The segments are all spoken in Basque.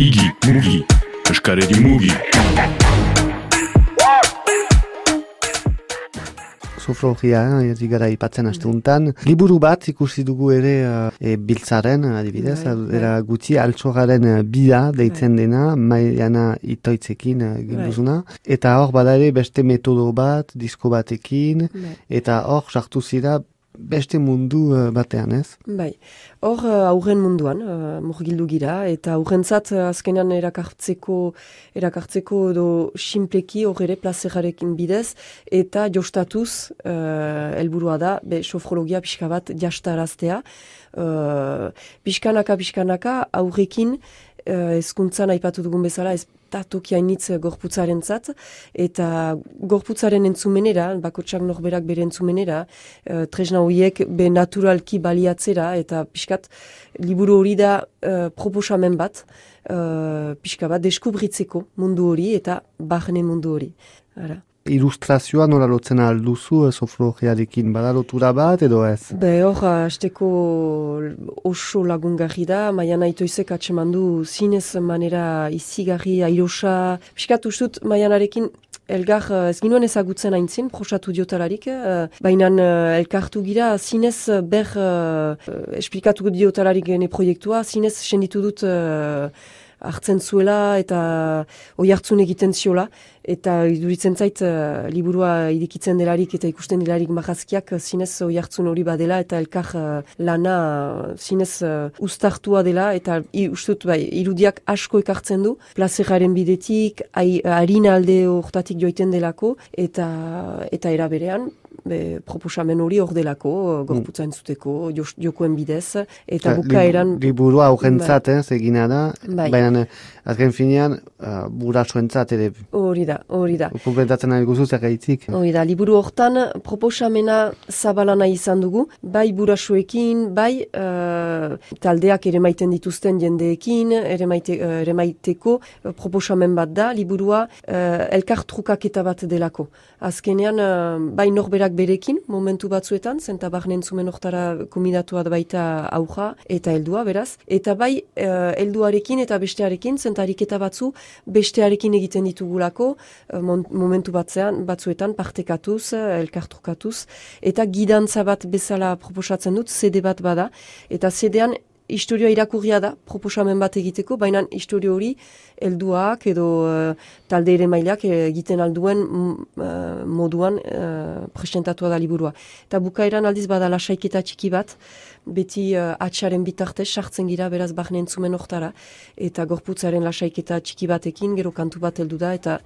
Igi, mugi, eskaredi mugi. Sofrogia, ez gara ipatzen astuntan. Liburu bat ikusi dugu ere e, biltzaren, adibidez, Bai, bai. era gutxi altxogaren eh, bida deitzen dena, maiana itoitzekin eh, egin Bai. Eta hor bada ere beste metodo bat, disko batekin, Bai. eta hor sartu zira beste mundu eh, batean, ez? Bai, hor uh, aurren munduan uh, murgildu gira, eta aurrentzat uh, azkenean erakartzeko, erakartzeko edo simpleki hor ere plazerarekin bidez, eta jostatuz uh, helburua da, be, sofrologia pixka bat jastaraztea, uh, pixkanaka pixkanaka aurrekin uh, ezkuntzan aipatu dugun bezala, ez da tokiainitz gorputzaren zat, eta gorputzaren entzumenera, bakotsak norberak bere entzumenera, uh, tresna horiek be naturalki baliatzera, eta pixkat liburu hori da uh, proposamen bat, uh, pixka bat deskubritzeko mundu hori eta barne mundu hori. Ara. Ilustrazioa nola lotzen alduzu eh, sofrogiarekin, bada lotura bat edo ez? Be hor, hasteko oso lagungarri da, maian aitoizek atseman du zinez manera izigarri, airosa, piskat ustut maianarekin Elgar, eh, ez ginuen ezagutzen aintzin, prosatu diotalarik, eh, baina eh, elkartu gira, zinez ber uh, esplikatu diotalarik gene proiektua, zinez senditu dut hartzen zuela eta oi hartzun egiten ziola, eta iduritzen zait eh, liburua irikitzen delarik eta ikusten delarik marrazkiak eh, zinez oi hartzun hori badela eta elkar eh, lana zinez uh, ustartua dela. Eta i, ustut bai, irudiak asko ekartzen du, plazeraren bidetik, harina alde hortatik joiten delako. Eta eta era berean be, proposamen hori hor delako, eh, gorputza entzuteko, jos- jokoen bidez, eta bukaeran... Lib- Liburua aurrentzat, ez, egina da, Bai. baina eh, azken finean, uh, burasoentzat ere, Hori da, hori da. kompletatzen nahi guzu zer gaitzik. Hori da, liburu hortan proposamena zabalana izan dugu, bai burasoekin, bai eh, taldeak ere maiten dituzten jendeekin, ere, maite, eh, ere maiteko eh, proposamen bat da, liburua uh, elkar trukaketa bat delako. Azkenean, eh, bai norberak berekin, momentu batzuetan, zenta barnen zumen hortara kombinatua da baita auja eta heldua, beraz, eta bai eh, helduarekin eta bestearekin, zenta ariketa batzu bestearekin egiten ditugulako, eh, momentu batzean, batzuetan partekatuz, eh, elkartrukatuz, eta gidantza bat bezala proposatzen dut, CD bat bada, eta CD-an historioa irakurria da, proposamen bat egiteko, baina historio hori helduak edo uh, talde ere mailak egiten alduen mm, eh, moduan uh, presentatua da liburua. Eta bukaeran aldiz bada lasaiketa txiki bat, beti uh, atxaren bitartez sartzen gira beraz barne entzumen hortara, eta gorputzaren lasaiketa txiki batekin, gero kantu bat heldu da, eta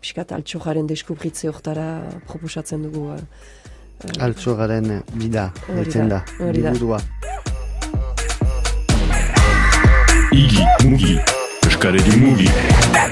piskat altxojaren deskubritze hortara proposatzen dugu. Uh, Altxogaren bida, hori da. liburua. Cara Carede Movie.